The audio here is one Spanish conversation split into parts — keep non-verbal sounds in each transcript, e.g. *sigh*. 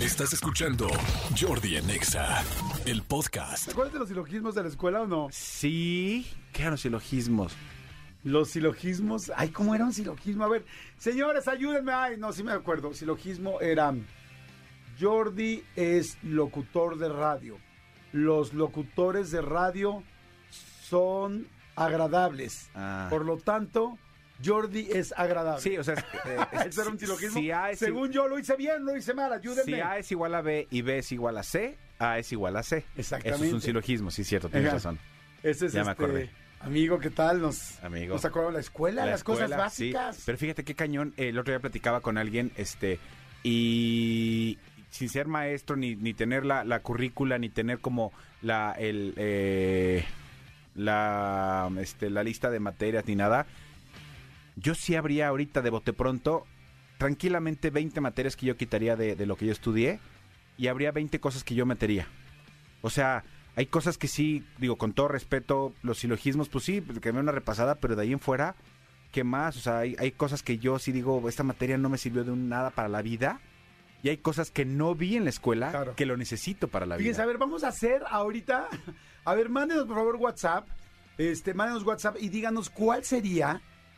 Estás escuchando Jordi en Exa, el podcast. ¿Te acuerdas de los silogismos de la escuela o no? Sí, ¿qué eran los silogismos? Los silogismos. Ay, ¿cómo era un silogismo? A ver, señores, ayúdenme. Ay, no, sí me acuerdo. Silogismo era. Jordi es locutor de radio. Los locutores de radio son agradables. Ah. Por lo tanto, Jordi es agradable. Sí, o sea, *laughs* eh, ¿Ese era un silogismo? Si A es, Según yo lo hice bien, lo hice mal. Ayúdenme. si A es igual a B y B es igual a C, A es igual a C. Exactamente. Eso es un silogismo, sí, cierto, tienes Ajá. razón. Ese es Ya me este, acordé. Amigo, ¿qué tal? Nos, Amigo. nos de la escuela, La las cosas escuela, sí. básicas. Pero fíjate qué cañón. El otro día platicaba con alguien, este, y sin ser maestro, ni, ni tener la, la currícula, ni tener como la, el, eh, la, este, la lista de materias, ni nada. Yo sí habría ahorita de bote pronto tranquilamente 20 materias que yo quitaría de, de lo que yo estudié y habría 20 cosas que yo metería. O sea, hay cosas que sí, digo, con todo respeto, los silogismos, pues sí, que me una repasada, pero de ahí en fuera, ¿qué más? O sea, hay, hay cosas que yo sí digo, esta materia no me sirvió de un nada para la vida. Y hay cosas que no vi en la escuela Claro. que lo necesito para la Fíjense, a vida. ver, vamos a hacer ahorita. A ver, mándenos por favor WhatsApp. Este, mándenos WhatsApp y díganos cuál sería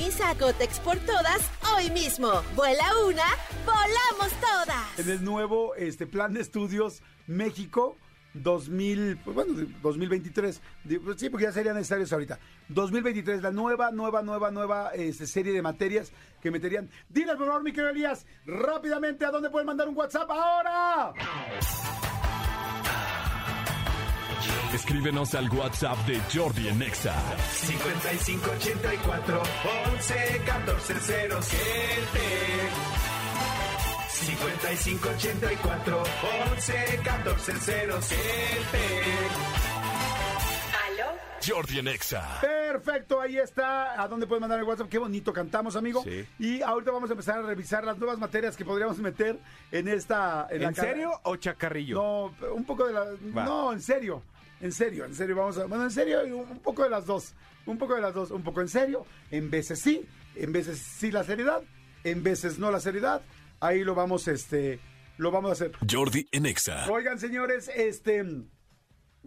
Sintoniza a por todas hoy mismo. Vuela una, volamos todas. En el nuevo este, plan de estudios México 2000, pues, bueno, 2023. Di- pues Sí, porque ya serían necesarios ahorita. 2023, la nueva, nueva, nueva, nueva este, serie de materias que meterían. Diles, por favor, mi querido Elías, rápidamente, ¿a dónde pueden mandar un WhatsApp ahora? Escríbenos al WhatsApp de Jordi en Exa. 5584 11 14 07 5584 11 14 07 ¿Aló? Jordi en Exa. Perfecto, ahí está. ¿A dónde pueden mandar el WhatsApp? Qué bonito cantamos, amigo. Sí. Y ahorita vamos a empezar a revisar las nuevas materias que podríamos meter en esta. En, la ¿En cara- serio o chacarrillo? No, un poco de la. Va. No, en serio. En serio, en serio, vamos a. Bueno, en serio, un poco de las dos. Un poco de las dos. Un poco en serio. En veces sí, en veces sí la seriedad, en veces no la seriedad. Ahí lo vamos, este. Lo vamos a hacer. Jordi en Exa. Oigan, señores, este.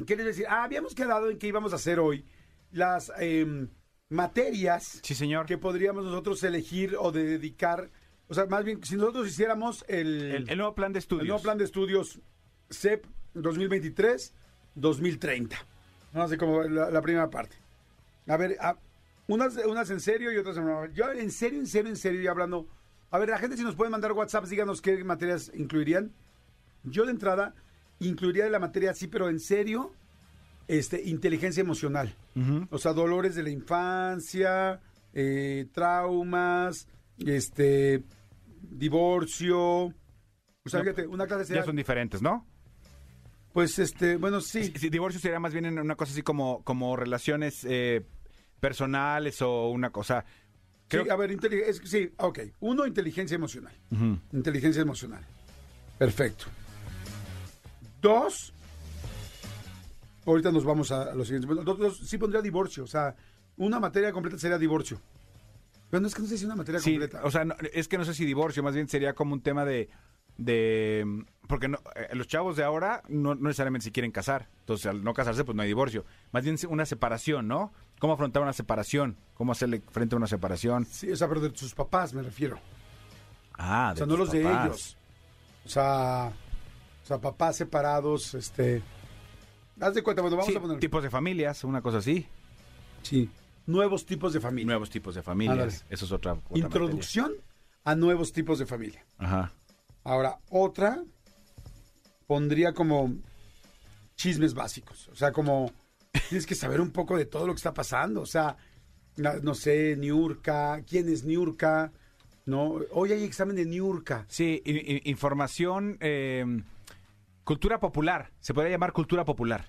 ¿Qué les decir? Ah, habíamos quedado en que íbamos a hacer hoy las em, materias Sí, señor. que podríamos nosotros elegir o de dedicar. O sea, más bien, si nosotros hiciéramos el, El, el nuevo plan de estudios. el nuevo plan de estudios CEP 2023-2030. No sé cómo la, la primera parte. A ver, a- unas, unas en serio y otras en broma. Yo en serio, en serio, en serio, y hablando. A ver, la gente si nos puede mandar WhatsApp, díganos qué materias incluirían. Yo de entrada incluiría la materia, sí, pero en serio, este, inteligencia emocional. O sea, dolores de la infancia, eh, traumas, este, divorcio. O sea, No, fíjate, una clase sería, Ya son diferentes, ¿no? pues, este, bueno, sí. Sí, divorcio sería más bien en una cosa así como, como relaciones eh, personales o una cosa. Creo Sí, a ver, es- sí, ok. Uno, inteligencia emocional. Inteligencia emocional. Perfecto. Dos, ahorita nos vamos a, a lo siguiente. Bueno, dos- dos, sí pondría divorcio, o sea, una materia completa sería divorcio. Pero no es que no sé si una materia Sí, completa. o sea, no, es que no sé si divorcio, más bien sería como un tema de... de porque no, eh, los chavos de ahora no, no necesariamente se quieren casar. Entonces, al no casarse, pues no hay divorcio. Más bien una separación, ¿no? ¿Cómo afrontar una separación? ¿Cómo hacerle frente a una separación? Sí, o sea, pero de sus papás me refiero. Ah, O sea, no los de ellos. O sea, o sea, papás separados, este... Haz de cuenta, bueno, vamos Sí, a poner... tipos de familias, una cosa así. Sí, nuevos tipos de familia. Nuevos tipos de familias. Eso es otra, otra Introducción a nuevos tipos de familia. Ajá. Ahora, otra pondría como chismes básicos. O sea, como tienes que saber un poco de todo lo que está pasando. O sea, no sé, Niurka, quién es Niurka, ¿no? Hoy hay examen de Niurka. Sí, información, eh, cultura popular. Se podría llamar cultura popular.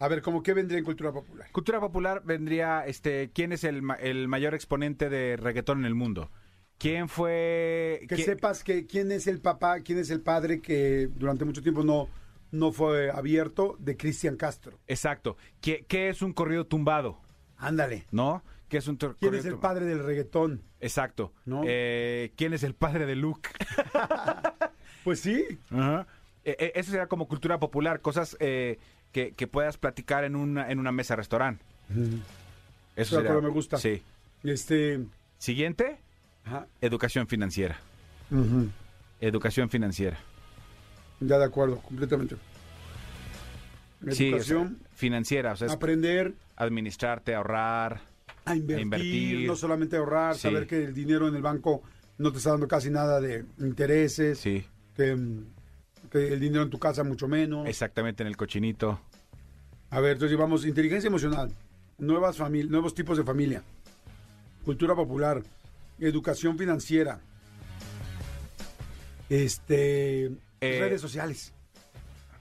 A ver, ¿cómo qué vendría en cultura popular? Cultura popular vendría, este, ¿quién es el, ma- el mayor exponente de reggaetón en el mundo? ¿Quién fue? Que quién- sepas que quién es el papá, quién es el padre que durante mucho tiempo no, no fue abierto de Cristian Castro. Exacto. ¿Qué, qué es un corrido tumbado? Ándale. ¿No? ¿Qué es un tor- ¿Quién corrido es el tumbado? padre del reggaetón? Exacto. ¿No? Eh, ¿Quién es el padre de Luke? *laughs* Pues sí. Ajá. Eh, eh, eso sería como cultura popular, cosas eh, que, que puedas platicar en una, en una mesa restaurante. Eso sería- me gusta. Sí. Este. Siguiente, ajá. educación financiera. Educación financiera. Ya de acuerdo, completamente. Sí, o sea, Educación, financiera, o sea, aprender administrarte, ahorrar. a invertir, invertir. no solamente ahorrar, Sí. saber que el dinero en el banco no te está dando casi nada de intereses, Sí, que, mm, el dinero en tu casa mucho menos. exactamente en el cochinito. A ver, entonces llevamos inteligencia emocional, nuevas nuevos tipos de familia, cultura popular, educación financiera, este, Eh, redes sociales.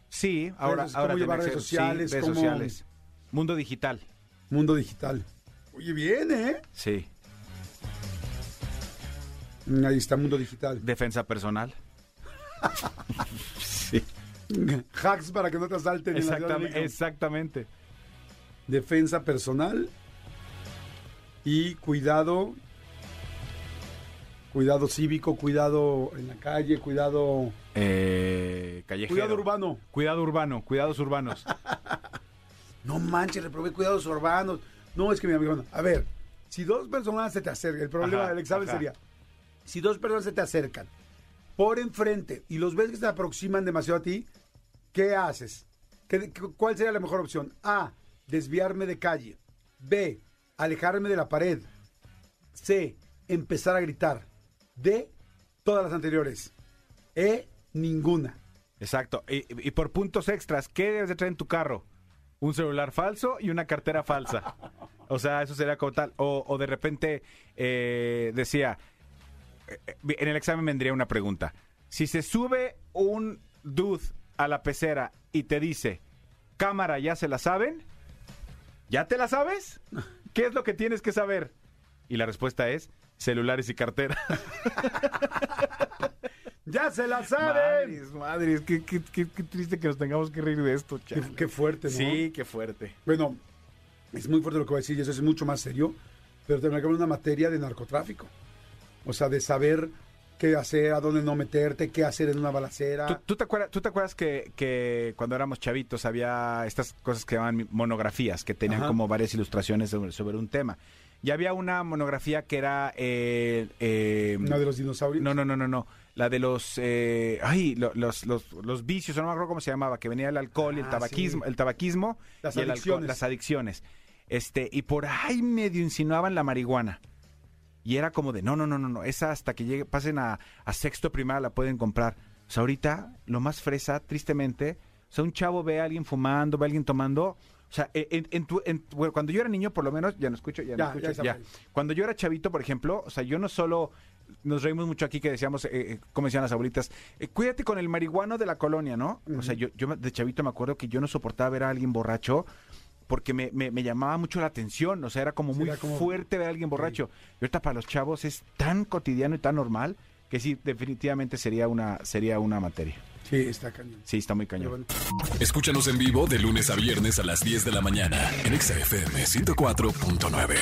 Sí, ahora, Redes- ahora cómo llevar redes acceso- sí, sociales, redes cómo- sociales. Mundo digital. Mundo digital. Oye, bien, ¿eh? Sí. Ahí está, mundo digital. Defensa personal. Sí. Hacks para que no te asalten en la Exactamente. Defensa personal y cuidado, cuidado cívico, cuidado en la calle, cuidado, Eh, callejero. cuidado urbano. Cuidado urbano, cuidados urbanos. *laughs* No manches, reprobé cuidados urbanos. No, es que mi amigo, a ver, si dos personas se te acercan, el problema Ajá, del examen ajá. sería, si dos personas se te acercan por enfrente y los ves que se aproximan demasiado a ti, ¿qué haces? ¿Qué- qué- ¿Cuál sería la mejor opción? A, desviarme de calle. B, alejarme de la pared. C, empezar a gritar. D, todas las anteriores. E, ninguna. Exacto. Y, por puntos extras, ¿qué debes de traer en tu carro? Un celular falso y una cartera falsa. O sea, eso sería como tal. O, de repente eh, decía, en el examen vendría una pregunta. Si se sube un dude a la pecera y te dice, cámara, ¿ya se la saben? ¿Ya te la sabes? ¿Qué es lo que tienes que saber? Y la respuesta es, celulares y cartera. *laughs* ¡Ya se la saben! Madres, madres, qué, qué- qué- qué triste que nos tengamos que reír de esto, Qué, qué fuerte, ¿no? Sí, qué fuerte. Bueno, es muy fuerte lo que voy a decir y eso es mucho más serio, pero también que una materia de narcotráfico. O sea, de saber qué hacer, a dónde no meterte, qué hacer en una balacera. ¿Tú, tú te acuerdas, tú te acuerdas que, que cuando éramos chavitos había estas cosas que llamaban monografías, que tenían Ajá. como varias ilustraciones sobre, sobre un tema? Y había una monografía que era... eh, eh, Una de los dinosaurios. No, no, no, no, no. La de los... eh, ay, lo- los, los, los vicios, no me acuerdo cómo se llamaba, que venía el alcohol y el Ah, tabaquismo, sí. el tabaquismo Las y el alcohol, adicciones. las adicciones. Este, y por ahí medio insinuaban la marihuana. Y era como de, no, no, no, no, no, esa hasta que llegue, pasen a, a sexto primaria la pueden comprar. O sea, ahorita, lo más fresa, tristemente, o sea, un chavo ve a alguien fumando, ve a alguien tomando. O sea, en, en tu, en- bueno, cuando yo era niño, por lo menos, ya no escucho, ya, Ya, no escucho, ya ya. Cuando yo era chavito, por ejemplo, o sea, yo no solo nos reímos mucho aquí que decíamos, eh, eh, como decían las abuelitas, eh, cuídate con el marihuano de la colonia, ¿no? O sea, yo, yo de chavito me acuerdo que yo no soportaba ver a alguien borracho porque me, me- me llamaba mucho la atención, o sea, era como Sí, muy era como- fuerte ver a alguien borracho. Y ahorita para los chavos es tan cotidiano y tan normal que sí, definitivamente sería una, sería una materia. Sí, está cañón. Sí, está muy cañón. bueno. Escúchanos en vivo de lunes a viernes a las 10 de la mañana en Exa FM 104.9.